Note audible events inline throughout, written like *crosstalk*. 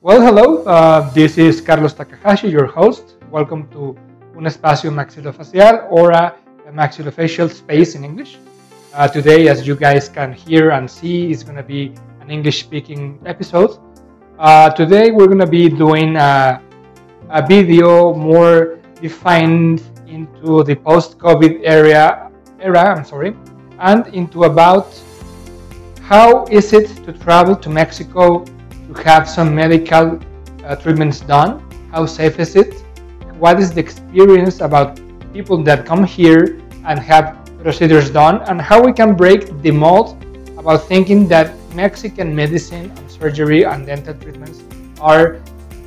Well, hello. Uh, this is Carlos Takahashi, your host. Welcome to Un Espacio Maxilofacial or a, a maxillofacial space in English. Uh, today, as you guys can hear and see, is going to be an English-speaking episode. Uh, today, we're going to be doing a, a video more defined into the post-COVID era, era. I'm sorry, and into about how is it to travel to Mexico to have some medical uh, treatments done? How safe is it? What is the experience about people that come here and have procedures done? And how we can break the mold about thinking that Mexican medicine and surgery and dental treatments are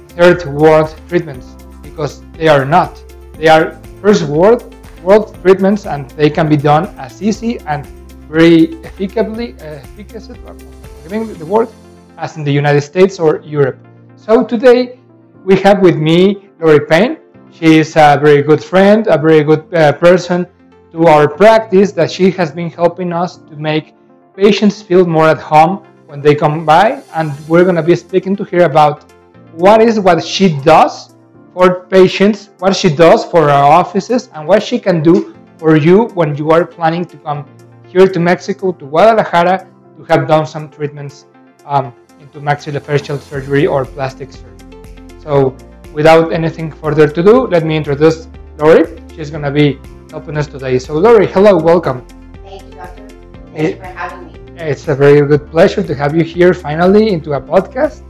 third world treatments because they are not. They are first world world treatments and they can be done as easy and very efficaciously, uh, efficacy, giving the word, as in the United States or Europe. So today we have with me Lori Payne. She is a very good friend, a very good uh, person to our practice that she has been helping us to make patients feel more at home when they come by. And we're going to be speaking to her about what is what she does for patients, what she does for our offices, and what she can do for you when you are planning to come here to Mexico, to Guadalajara, to have done some treatments um, into maxillofacial surgery or plastic surgery. So, without anything further to do, let me introduce Lori. She's going to be helping us today. So, Lori, hello, welcome. Thank you, doctor. Thank you for having me. It's a very good pleasure to have you here finally into a podcast.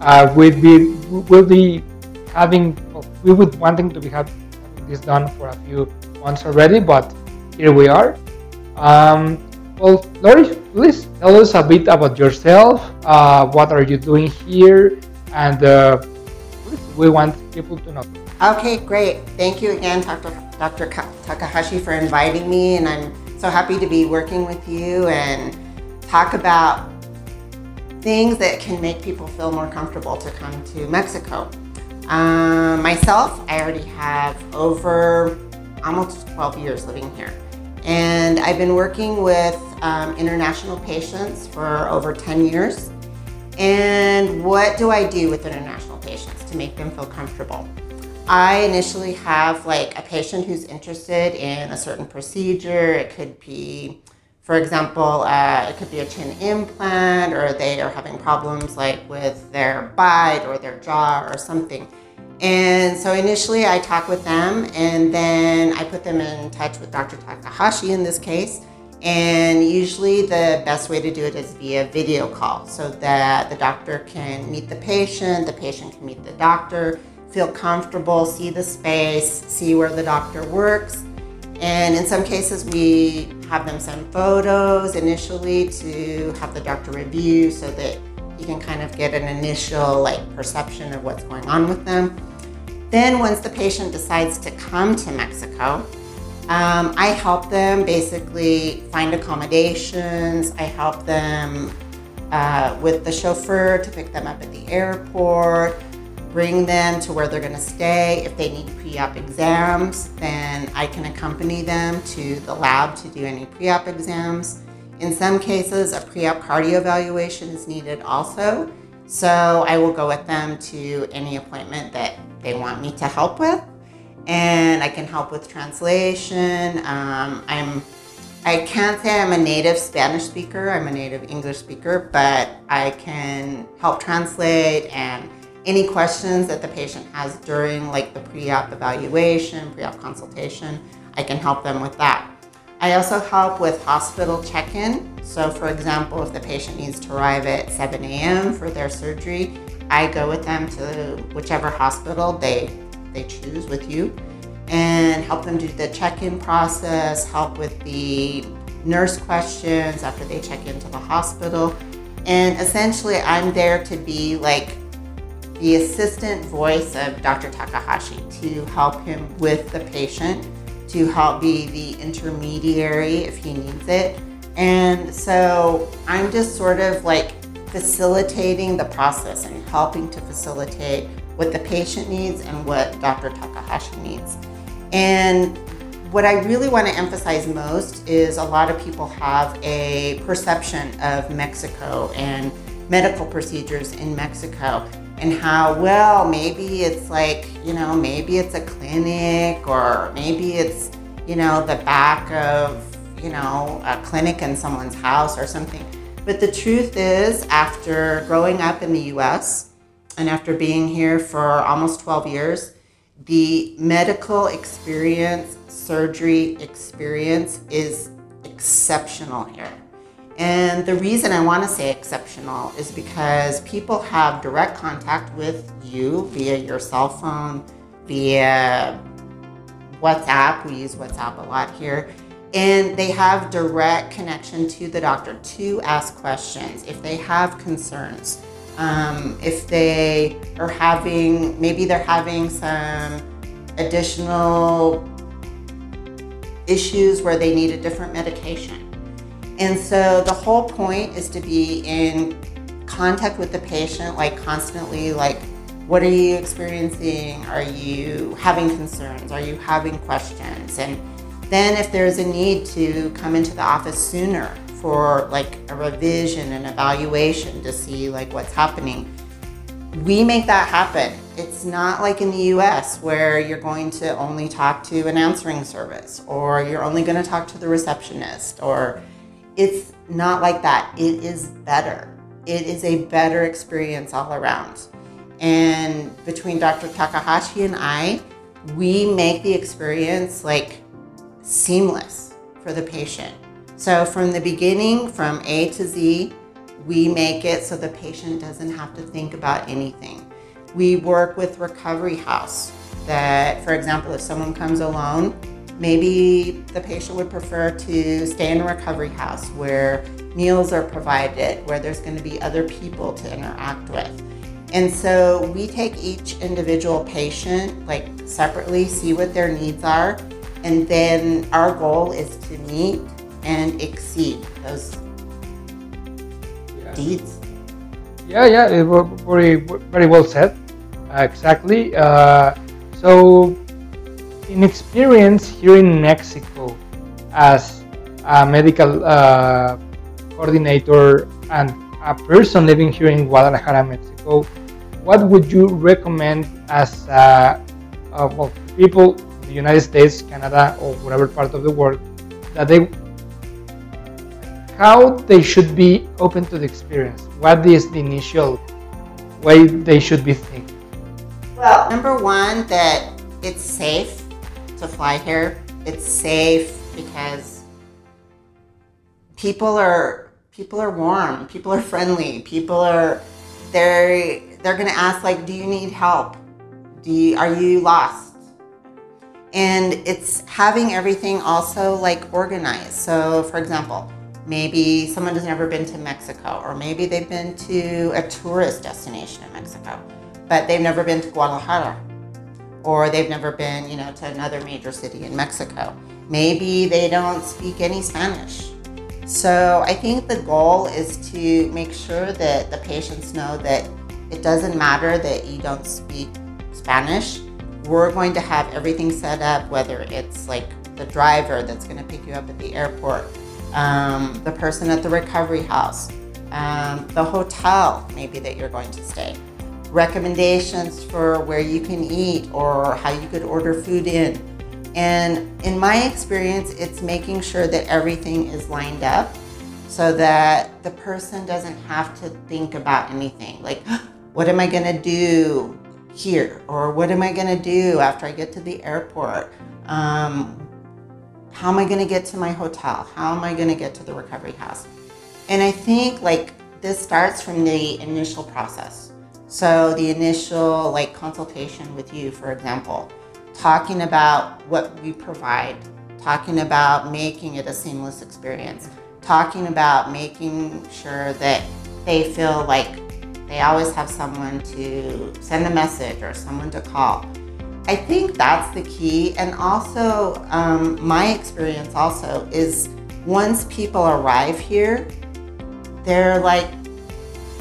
Uh, we'd be, we'll be having, we would wanting to be having this done for a few months already, but here we are. Um, well, Lori, please tell us a bit about yourself. Uh, what are you doing here? And uh, we want people to know. Okay, great. Thank you again, Dr. Dr. Takahashi, for inviting me. And I'm so happy to be working with you and talk about things that can make people feel more comfortable to come to Mexico. Um, myself, I already have over almost 12 years living here. And I've been working with um, international patients for over 10 years. And what do I do with international patients to make them feel comfortable? I initially have like a patient who's interested in a certain procedure. It could be, for example, uh, it could be a chin implant, or they are having problems like with their bite or their jaw or something. And so initially I talk with them and then I put them in touch with Dr. Takahashi in this case. And usually the best way to do it is via video call so that the doctor can meet the patient, the patient can meet the doctor, feel comfortable, see the space, see where the doctor works. And in some cases, we have them send photos initially to have the doctor review so that can kind of get an initial like perception of what's going on with them. Then once the patient decides to come to Mexico, um, I help them basically find accommodations. I help them uh, with the chauffeur to pick them up at the airport, bring them to where they're going to stay. If they need pre-op exams, then I can accompany them to the lab to do any pre-op exams. In some cases, a pre-op cardio evaluation is needed also. So I will go with them to any appointment that they want me to help with. And I can help with translation. Um, I'm I can't say I'm a native Spanish speaker, I'm a native English speaker, but I can help translate and any questions that the patient has during like the pre-op evaluation, pre-op consultation, I can help them with that. I also help with hospital check-in. So for example, if the patient needs to arrive at 7 a.m. for their surgery, I go with them to whichever hospital they, they choose with you and help them do the check-in process, help with the nurse questions after they check into the hospital. And essentially I'm there to be like the assistant voice of Dr. Takahashi to help him with the patient to help be the intermediary if he needs it. And so I'm just sort of like facilitating the process and helping to facilitate what the patient needs and what Dr. Takahashi needs. And what I really want to emphasize most is a lot of people have a perception of Mexico and medical procedures in Mexico. And how well maybe it's like you know maybe it's a clinic or maybe it's you know the back of you know a clinic in someone's house or something. But the truth is after growing up in the us and after being here for almost 12 years the medical experience surgery experience is exceptional here and the reason I want to say exceptional is because people have direct contact with you via your cell phone, via WhatsApp. We use WhatsApp a lot here. And they have direct connection to the doctor to ask questions if they have concerns. Um, if they are having, maybe they're having some additional issues where they need a different medication and so the whole point is to be in contact with the patient, like constantly, like, what are you experiencing? Are you having concerns? Are you having questions? And then if there's a need to come into the office sooner for like a revision and evaluation to see like what's happening, we make that happen. It's not like in the US where you're going to only talk to an answering service or you're only going to talk to the receptionist or it's not like that. It is better. It is a better experience all around. And between Dr. Takahashi and I, we make the experience like seamless for the patient. So from the beginning, from A to Z, we make it so the patient doesn't have to think about anything. We work with Recovery House that, for example, if someone comes alone, Maybe the patient would prefer to stay in a recovery house where meals are provided, where there's going to be other people to interact with. And so we take each individual patient like separately, see what their needs are, and then our goal is to meet and exceed those yeah. needs. Yeah, yeah, it very, very well said. Uh, exactly. Uh, so in experience here in Mexico as a medical uh, coordinator and a person living here in Guadalajara, Mexico, what would you recommend as uh, uh, well, people in the United States, Canada, or whatever part of the world that they how they should be open to the experience? What is the initial way they should be thinking? Well, number one, that it's safe to fly here. It's safe because people are people are warm, people are friendly, people are they're they're gonna ask like, do you need help? Do you, are you lost? And it's having everything also like organized. So for example, maybe someone has never been to Mexico, or maybe they've been to a tourist destination in Mexico, but they've never been to Guadalajara or they've never been, you know, to another major city in Mexico. Maybe they don't speak any Spanish. So I think the goal is to make sure that the patients know that it doesn't matter that you don't speak Spanish. We're going to have everything set up, whether it's like the driver that's going to pick you up at the airport, um, the person at the recovery house, um, the hotel maybe that you're going to stay recommendations for where you can eat or how you could order food in. And in my experience, it's making sure that everything is lined up so that the person doesn't have to think about anything like, *gasps* what am I going to do here? Or what am I going to do after I get to the airport? Um, how am I going to get to my hotel? How am I going to get to the recovery house? And I think like this starts from the initial process. So the initial like consultation with you, for example, talking about what we provide, talking about making it a seamless experience, talking about making sure that they feel like they always have someone to send a message or someone to call. I think that's the key. And also, um, my experience also is once people arrive here, they're like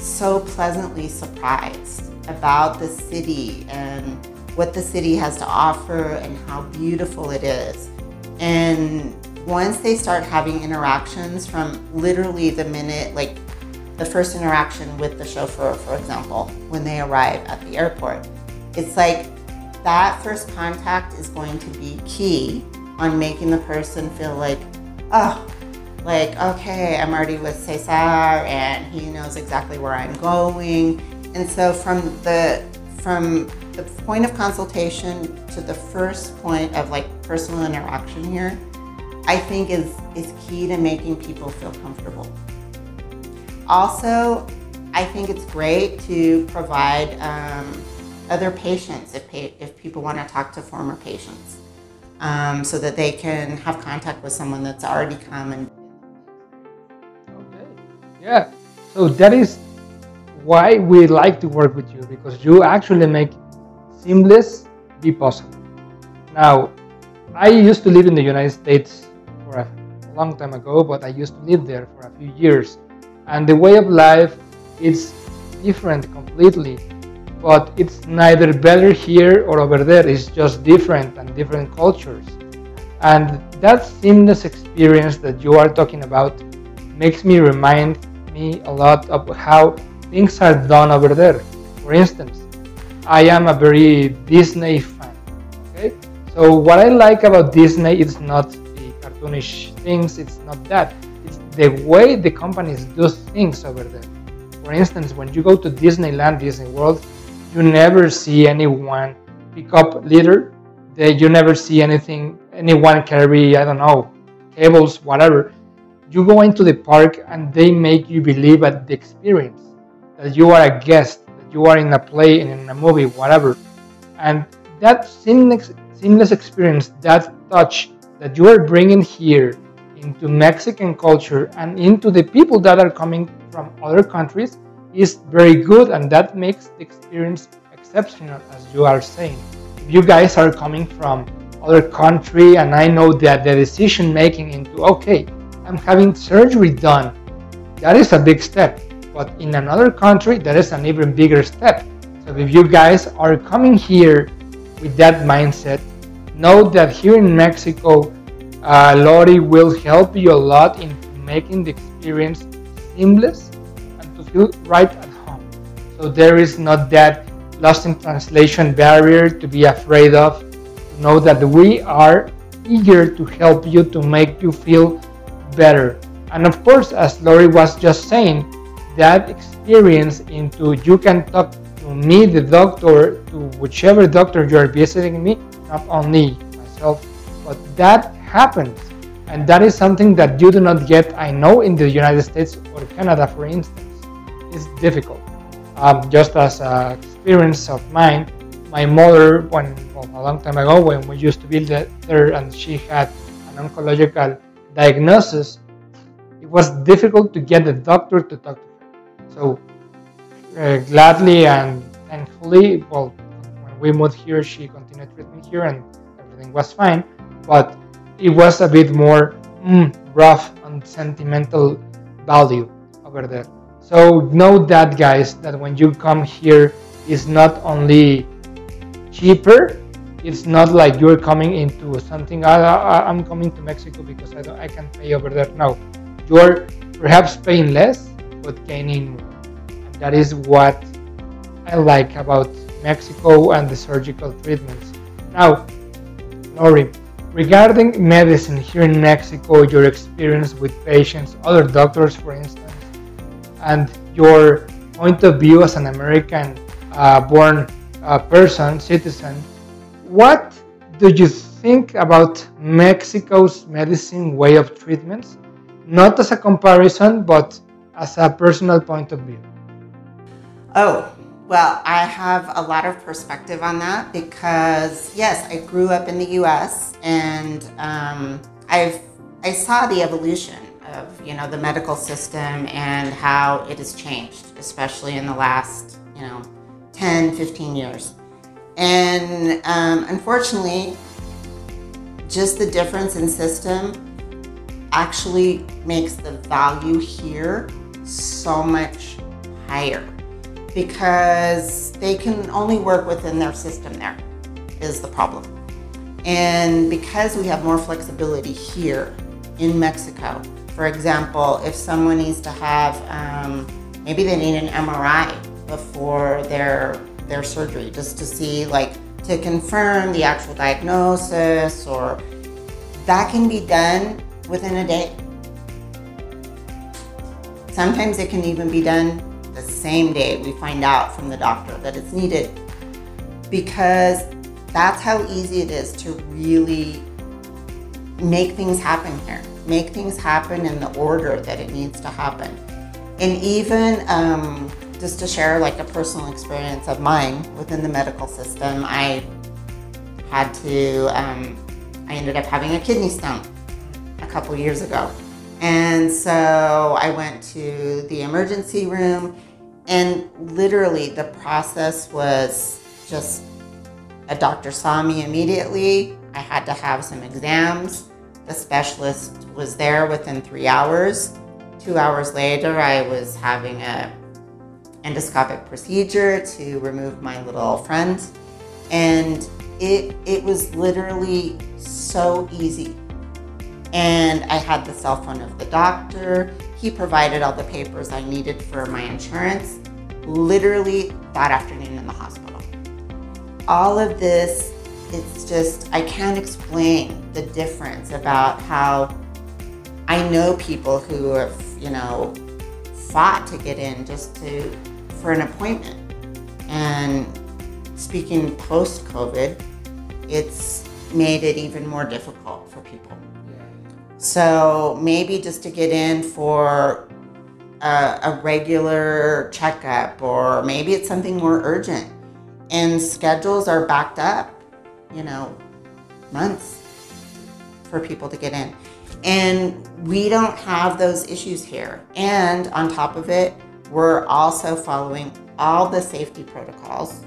so pleasantly surprised about the city and what the city has to offer and how beautiful it is. And once they start having interactions from literally the minute, like the first interaction with the chauffeur, for example, when they arrive at the airport. It's like that first contact is going to be key on making the person feel like, oh, like, okay, I'm already with Cesar and he knows exactly where I'm going. And so from the from the point of consultation to the first point of like personal interaction here, I think is is key to making people feel comfortable. Also, I think it's great to provide um, other patients if, pa- if people want to talk to former patients um, so that they can have contact with someone that's already come and. Yeah. So that is why we like to work with you because you actually make seamless be possible. Now, I used to live in the United States for a long time ago, but I used to live there for a few years, and the way of life is different completely. But it's neither better here or over there. It's just different and different cultures. And that seamless experience that you are talking about makes me remind me a lot of how things are done over there. For instance, I am a very Disney fan. Okay, so what I like about Disney is not the cartoonish things. It's not that. It's the way the companies do things over there. For instance, when you go to Disneyland, Disney World, you never see anyone pick up litter. You never see anything, anyone carry, I don't know, cables, whatever. You go into the park and they make you believe at the experience that you are a guest, that you are in a play, and in a movie, whatever. And that seamless, seamless experience, that touch that you are bringing here into Mexican culture and into the people that are coming from other countries is very good and that makes the experience exceptional as you are saying if you guys are coming from other country and i know that the decision making into okay i'm having surgery done that is a big step but in another country that is an even bigger step so if you guys are coming here with that mindset know that here in mexico uh, lori will help you a lot in making the experience seamless and to feel right at home. So there is not that lost in translation barrier to be afraid of. Know that we are eager to help you to make you feel better. And of course, as Lori was just saying, that experience into you can talk to me, the doctor, to whichever doctor you are visiting me, not only myself, but that happens. And that is something that you do not get, I know, in the United States or Canada, for instance is difficult. Um, just as an experience of mine, my mother, when well, a long time ago, when we used to be there and she had an oncological diagnosis, it was difficult to get the doctor to talk to her. So uh, gladly and thankfully, well, when we moved here, she continued treatment here and everything was fine. But it was a bit more mm, rough and sentimental value over there. So know that guys, that when you come here, it's not only cheaper, it's not like you're coming into something. I, am coming to Mexico because I I can pay over there. No, you're perhaps paying less but gaining more. And that is what I like about Mexico and the surgical treatments. Now, Lori, regarding medicine here in Mexico, your experience with patients, other doctors, for instance and your point of view as an American uh, born uh, person, citizen, what do you think about Mexico's medicine way of treatments? Not as a comparison, but as a personal point of view. Oh, well, I have a lot of perspective on that because, yes, I grew up in the US and um, I've, I saw the evolution of you know the medical system and how it has changed, especially in the last you know 10, 15 years. And um, unfortunately, just the difference in system actually makes the value here so much higher because they can only work within their system there is the problem. And because we have more flexibility here in Mexico, for example, if someone needs to have um, maybe they need an MRI before their their surgery just to see like to confirm the actual diagnosis or that can be done within a day. Sometimes it can even be done the same day we find out from the doctor that it's needed because that's how easy it is to really make things happen here, make things happen in the order that it needs to happen. And even um, just to share like a personal experience of mine within the medical system, I had to, um, I ended up having a kidney stone a couple years ago. And so I went to the emergency room, and literally the process was just a doctor saw me immediately. I had to have some exams. The specialist was there within three hours. Two hours later, I was having a endoscopic procedure to remove my little friend, and it it was literally so easy. And I had the cell phone of the doctor. He provided all the papers I needed for my insurance. Literally that afternoon in the hospital. All of this, it's just I can't explain the difference about how I know people who have, you know, fought to get in just to for an appointment. And speaking post COVID, it's made it even more difficult for people. So maybe just to get in for a, a, regular checkup, or maybe it's something more urgent, and schedules are backed up, you know, months for people to get in. And we don't have those issues here. And on top of it, we're also following all the safety protocols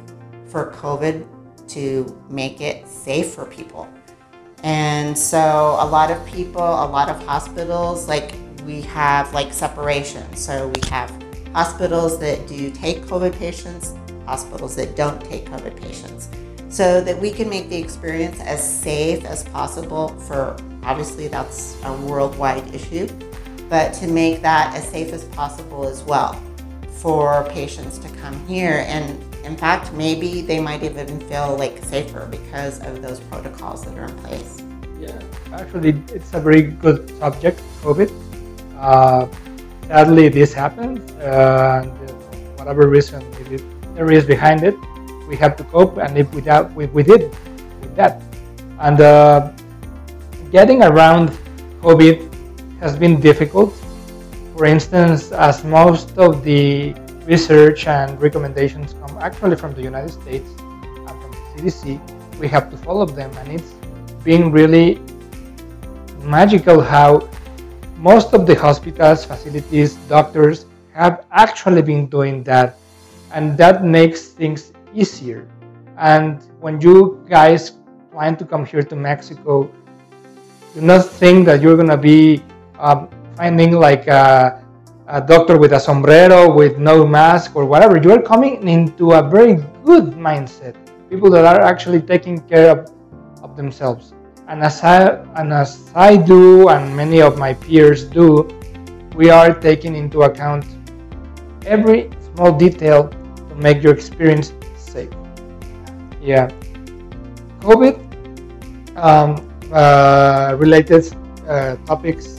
for COVID to make it safe for people. And so a lot of people, a lot of hospitals, like we have like separation. So we have hospitals that do take COVID patients, hospitals that don't take COVID patients, so that we can make the experience as safe as possible for obviously that's a worldwide issue, but to make that as safe as possible as well for patients to come here. And in fact, maybe they might even feel like safer because of those protocols that are in place. Yeah, actually, it's a very good subject, COVID. Uh, sadly, this happened, uh, and whatever reason there is behind it, we have to cope, and if without we, we did with that, and uh, getting around COVID has been difficult for instance, as most of the research and recommendations come actually from the United States and from the CDC, we have to follow them, and it's been really magical how most of the hospitals, facilities, doctors have actually been doing that, and that makes things easier. And when you guys plan to come here to Mexico, do not think that you're gonna be um, finding like a, a, doctor with a sombrero, with no mask or whatever. You are coming into a very good mindset. People that are actually taking care of, of themselves. And as I and as I do, and many of my peers do, we are taking into account every small detail to make your experience safe. Yeah, COVID um, uh, related uh, topics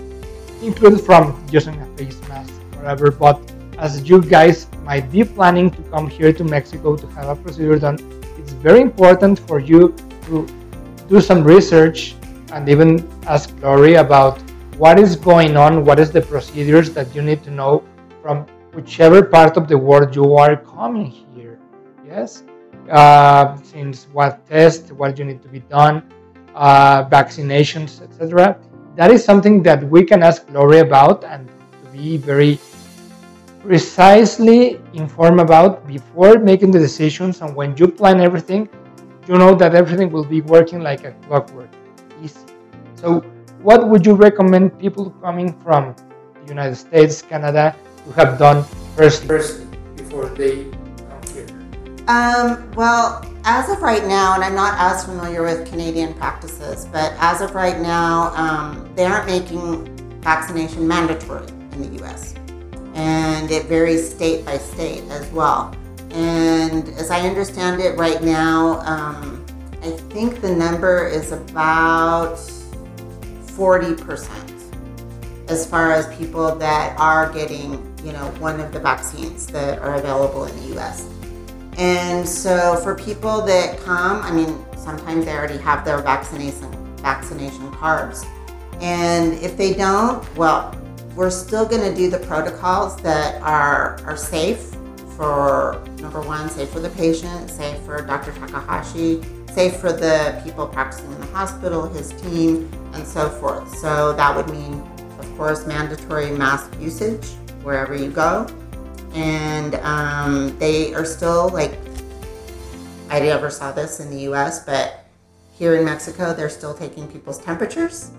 included from using a face mask whatever. But as you guys might be planning to come here to Mexico to have a procedure done, it's very important for you to do some research and even ask Lori about what is going on, what is the procedures that you need to know from whichever part of the world you are coming here. Yes, uh, since what test, what you need to be done, uh, vaccinations, etc that is something that we can ask Lori about and to be very precisely informed about before making the decisions. And when you plan everything, you know that everything will be working like a clockwork, easy. So, what would you recommend people coming from the United States, Canada, to have done first, first before they come here? Um, well, as of right now, and I'm not as familiar with Canadian practices, but as of right now, um, they aren't making vaccination mandatory in the US. and it varies state by state as well. And as I understand it right now, um, I think the number is about 40% as far as people that are getting, you know, one of the vaccines that are available in the US. And so for people that come, I mean, sometimes they already have their vaccination vaccination cards. And if they don't, well, we're still going to do the protocols that are are safe for number one, safe for the patient, safe for Dr. Takahashi, safe for the people practicing in the hospital, his team, and so forth. So that would mean, of course, mandatory mask usage wherever you go. And um, they are still like, I never saw this in the US, but here in Mexico, they're still taking people's temperatures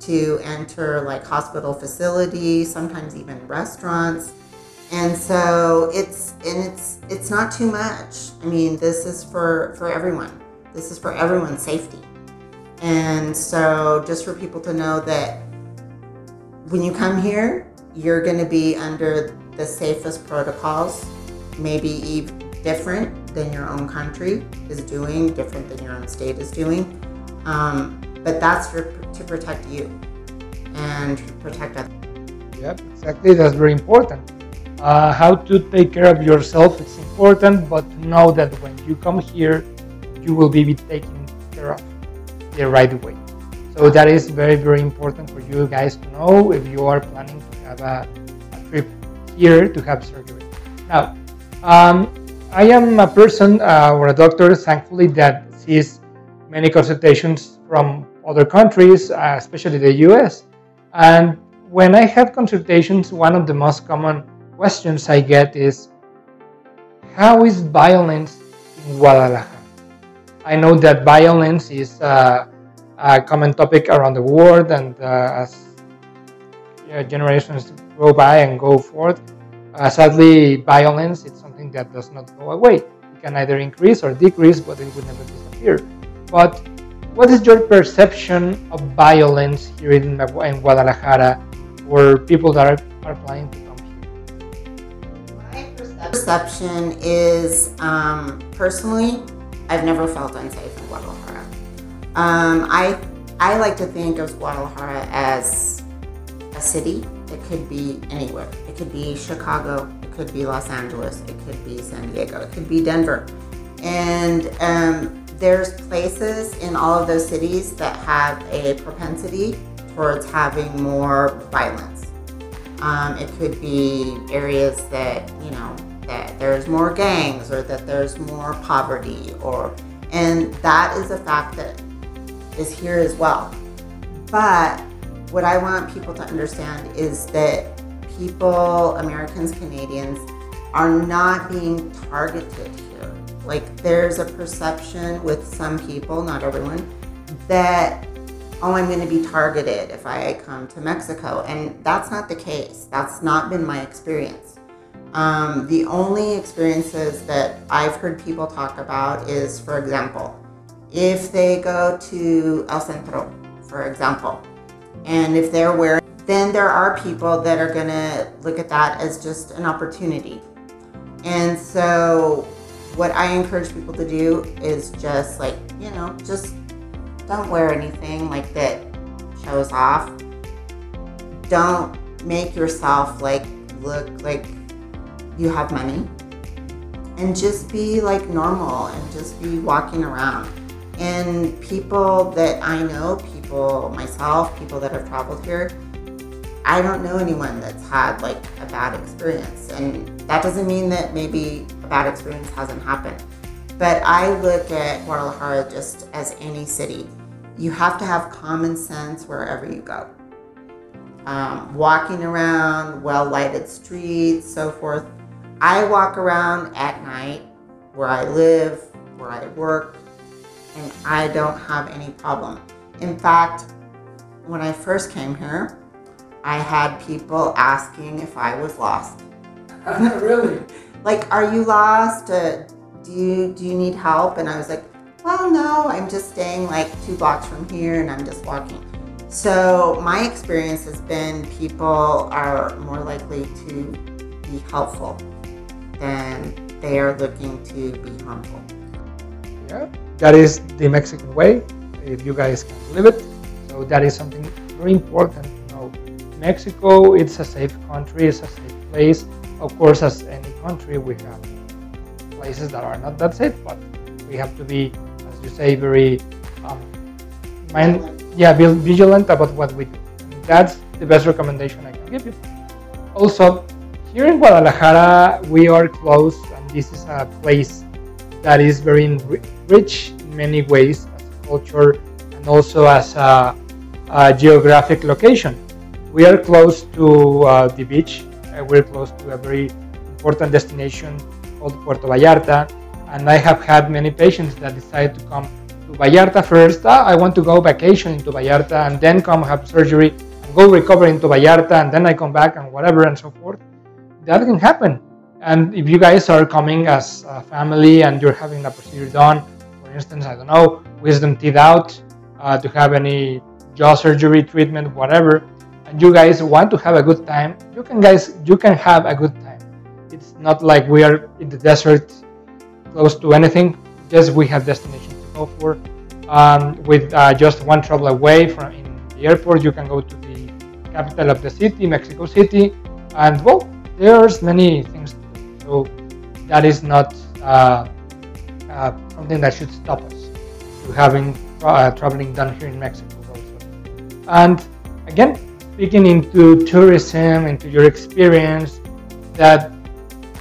to enter like hospital facilities, sometimes even restaurants. And so it's and it's it's not too much. I mean, this is for for everyone. This is for everyone's safety. And so just for people to know that when you come here, you're going to be under the safest protocols, maybe even different than your own country is doing, different than your own state is doing. Um, but that's for, to protect you and protect others. Yep, exactly. That's very important. Uh, how to take care of yourself is important, but know that when you come here, you will be taken care of the right way. So that is very, very important for you guys to know if you are planning to have a, a trip here to have surgery. Now, um, I am a person uh, or a doctor, thankfully, that sees many consultations from other countries, uh, especially the US. And when I have consultations, one of the most common questions I get is How is violence in Guadalajara? I know that violence is uh, a common topic around the world, and uh, as generations go by and go forth, uh, sadly, violence is something that does not go away. It can either increase or decrease, but it will never disappear. But what is your perception of violence here in, in Guadalajara for people that are, are planning to come here? My perception is um, personally, I've never felt unsafe in Guadalajara. Um, I I like to think of Guadalajara as a city. It could be anywhere. It could be Chicago. It could be Los Angeles. It could be San Diego. It could be Denver. And um, there's places in all of those cities that have a propensity towards having more violence. Um, it could be areas that you know that there's more gangs or that there's more poverty or and that is a fact that is here as well. But what I want people to understand is that people, Americans, Canadians, are not being targeted here. Like there's a perception with some people, not everyone, that oh, I'm going to be targeted if I come to Mexico. And that's not the case. That's not been my experience. Um, the only experiences that I've heard people talk about is, for example, if they go to El Centro, for example, and if they're wearing, then there are people that are going to look at that as just an opportunity. And so, what I encourage people to do is just like, you know, just don't wear anything like that shows off. Don't make yourself like look like you have money. And just be like normal and just be walking around. And people that I know, people myself, people that have traveled here, I don't know anyone that's had like a bad experience. And that doesn't mean that maybe a bad experience hasn't happened. But I look at Guadalajara just as any city. You have to have common sense wherever you go. Um, walking around well lighted streets, so forth. I walk around at night where I live, where I work, and I don't have any problem. In fact, when I first came here, I had people asking if I was lost. *laughs* really? *laughs* like, are you lost? Uh, do you do you need help? And I was like, well, no, I'm just staying like two blocks from here, and I'm just walking. So my experience has been people are more likely to be helpful than they are looking to be harmful. Yeah, that is the Mexican way. If you guys can live it, so that is something very important to know. Mexico, it's a safe country. It's a safe place. Of course, as any country, we have places that are not that safe, but we have to be, as you say, very um, mind, yeah, be vigilant about what we do. And that's the best recommendation I can give you. Also, here in Guadalajara, we are close, and this is a place that is very rich in many ways culture and also as a, a geographic location. We are close to uh, the beach. Uh, we're close to a very important destination called Puerto Vallarta, and I have had many patients that decide to come to Vallarta first. Ah, I want to go vacation into Vallarta and then come have surgery and go recover into Vallarta and then I come back and whatever and so forth. That can happen. And if you guys are coming as a family and you're having a procedure done, instance, I don't know, wisdom teeth out, uh, to have any jaw surgery treatment, whatever, and you guys want to have a good time, you can guys you can have a good time. It's not like we are in the desert close to anything. Just we have destinations to go for. Um, with uh, just one travel away from in the airport, you can go to the capital of the city, Mexico City, and well, there's many things so that is not uh, uh, something that should stop us to having uh, traveling done here in Mexico also. And again, speaking into tourism, into your experience, that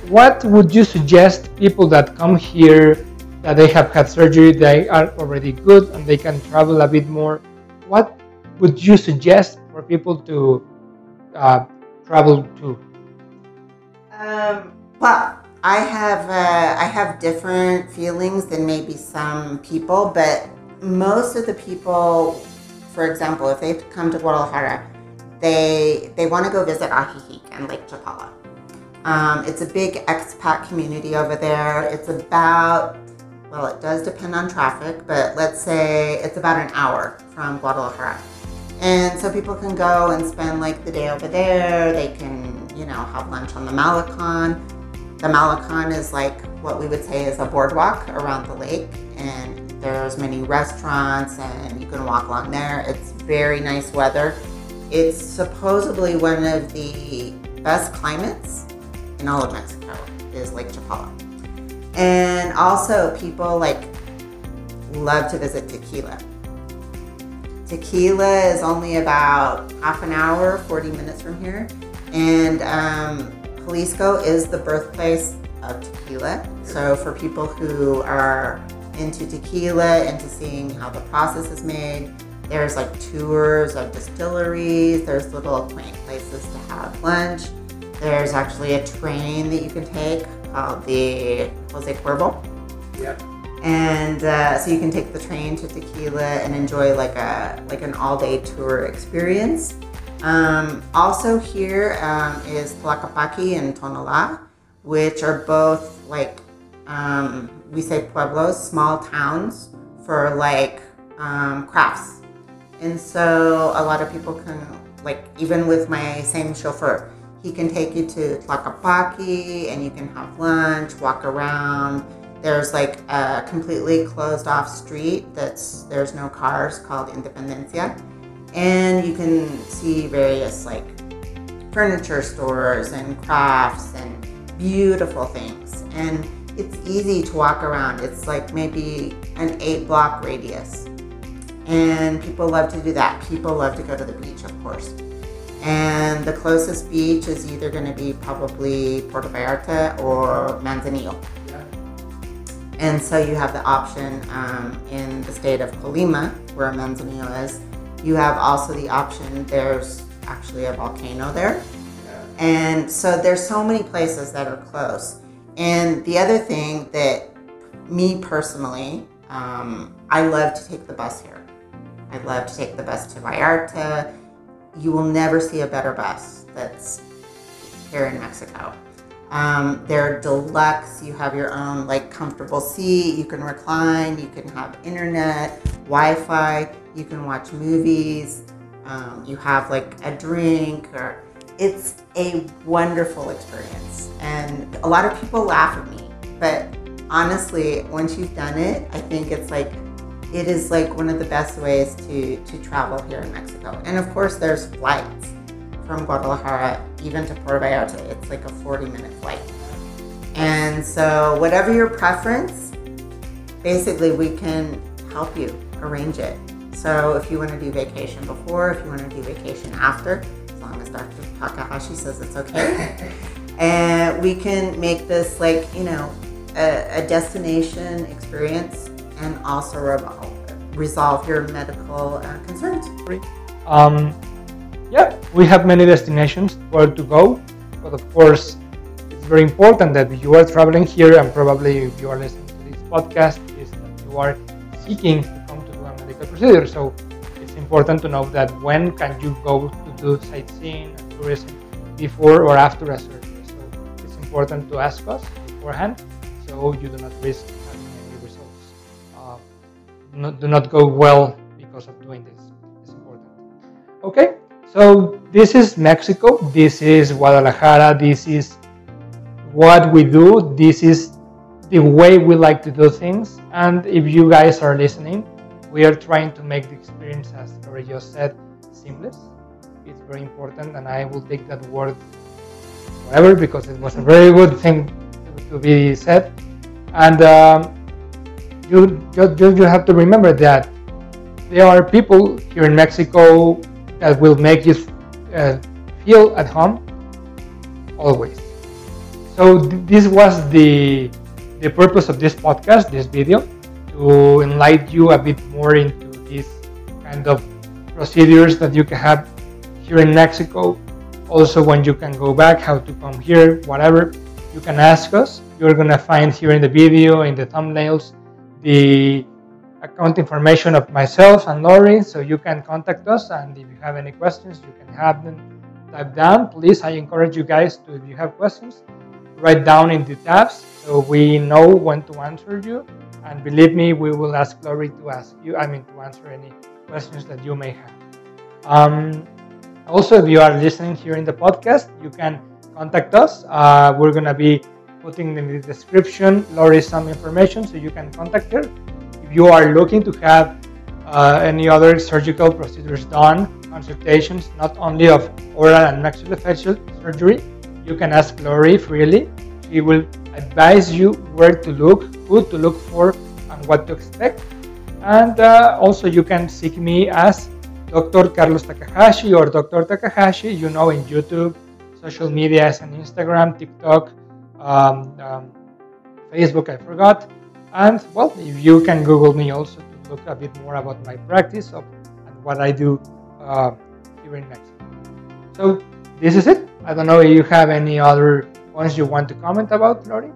what would you suggest people that come here that they have had surgery, they are already good and they can travel a bit more? What would you suggest for people to uh, travel to? Um, well, I have uh, I have different feelings than maybe some people, but most of the people, for example, if they come to Guadalajara, they they want to go visit Ajijic and Lake Chapala. Um, it's a big expat community over there. It's about well, it does depend on traffic, but let's say it's about an hour from Guadalajara. And so people can go and spend like the day over there. They can, you know, have lunch on the Malecon the Malecon is like what we would say is a boardwalk around the lake, and there's many restaurants, and you can walk along there. It's very nice weather. It's supposedly one of the best climates in all of Mexico is Lake Chapala. And also people like love to visit Tequila. Tequila is only about half an hour, 40 minutes from here. And um, Jalisco is the birthplace of tequila. So for people who are into tequila, into seeing how the process is made, there's like tours of distilleries, there's little quaint places to have lunch. There's actually a train that you can take called the Jose Cuervo. Yep. And uh, so you can take the train to Tequila and enjoy like a like an all day tour experience. Um, also here um, is and Tonalá, which are both like um, we say pueblos, small towns for like um, crafts. And so a lot of people can like even with my same chauffeur, he can take you to Tlaquepaque and you can have lunch, walk around. There's like a completely closed off street that's there's no cars called Independencia and you can see various like furniture stores and crafts and beautiful things. And it's easy to walk around. It's like maybe an eight block radius. And people love to do that. People love to go to the beach of course. And the closest beach is either going to be probably Puerto Vallarta or Manzanillo. And so you have the option um, in the state of Colima, where Manzanillo is, you have also the option, there's actually a volcano there. And so there's so many places that are close. And the other thing that me personally, um, I love to take the bus here. I love to take the bus to Vallarta. You will never see a better bus that's here in Mexico. Um, they're deluxe. You have your own like comfortable seat. You can recline. You can have internet, Wi-Fi. You can watch movies. Um, you have like a drink, or it's a wonderful experience. And a lot of people laugh at me, but honestly, once you've done it, I think it's like it is like one of the best ways to to travel here in Mexico. And of course, there's flights from Guadalajara even to Puerto Vallarta. It's like a 40 minute flight. And so, whatever your preference, basically, we can help you arrange it. So, if you want to do vacation before, if you want to do vacation after, as long as Dr. Takahashi says it's okay, *laughs* and we can make this like, you know, a, a destination experience and also revolve, resolve your medical uh, concerns. Um, yeah, we have many destinations where to go, but of course, it's very important that you are traveling here and probably if you are listening to this podcast is that you are seeking to come to do a medical procedure. So it's important to know that when can you go to do sightseeing and tourism before or after a surgery. So it's important to ask us beforehand so you do not risk having any results. Uh, do not go well because of doing this. It's important. Okay, so this is Mexico. This is Guadalajara. This is what we do. This is the way we like to do things. And if you guys are listening, we are trying to make the experience, as Lori just said, seamless. It's very important, and I will take that word forever because it was a very good thing to be said. And um, you, just, you have to remember that there are people here in Mexico that will make you uh, feel at home always so th- this was the the purpose of this podcast, this video, to enlighten you a bit more into these kind of procedures that you can have here in Mexico. Also, when you can go back, how to come here, whatever, you can ask us. You're gonna find here in the video, in the thumbnails, the account information of myself and Lori, so you can contact us. And if you have any questions, you can have them type down. Please, I encourage you guys to, if you have questions, write down in the tabs so we know when to answer you. And believe me, we will ask Lori to ask you, I mean, to answer any questions that you may have. Um, also, if you are listening here in the podcast, you can contact us. Uh, we're going to be putting in the description Lori some information so you can contact her. You are looking to have uh, any other surgical procedures done, consultations, not only of oral and maxillofacial surgery, you can ask Lori freely. She will advise you where to look, who to look for, and what to expect. And uh, also, you can seek me as Dr. Carlos Takahashi or Dr. Takahashi, you know, in YouTube, social media, and Instagram, TikTok, um, um, Facebook, I forgot. And well, if you can Google me also to look a bit more about my practice of, and what I do uh, here in Mexico. So, this is it. I don't know if you have any other points you want to comment about, Lori?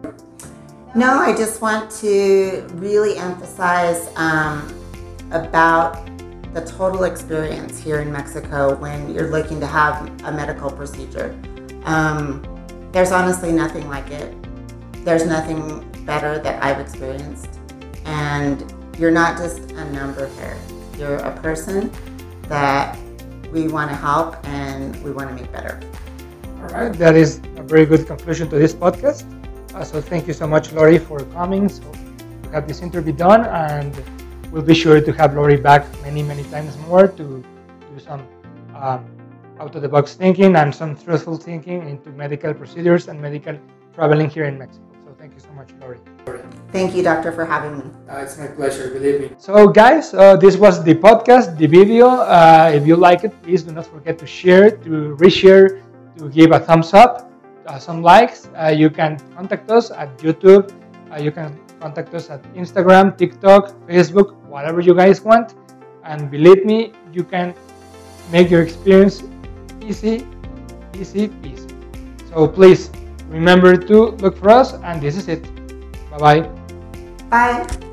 No, I just want to really emphasize um, about the total experience here in Mexico when you're looking to have a medical procedure. Um, there's honestly nothing like it. There's nothing better that I've experienced. And you're not just a number here, you're a person that we want to help and we want to make better. All right, that is a very good conclusion to this podcast. Uh, so thank you so much, Lori, for coming. So to have this interview done, and we'll be sure to have Lori back many, many times more to do some um, out-of-the-box thinking and some truthful thinking into medical procedures and medical traveling here in Mexico. So thank you so much, Lori. Thank you, doctor, for having me. Uh, it's my pleasure, believe me. So, guys, uh, this was the podcast, the video. Uh, if you like it, please do not forget to share, to reshare, to give a thumbs up, uh, some likes. Uh, you can contact us at YouTube. Uh, you can contact us at Instagram, TikTok, Facebook, whatever you guys want. And believe me, you can make your experience easy, easy, easy. So please remember to look for us, and this is it. Bye-bye. Bye.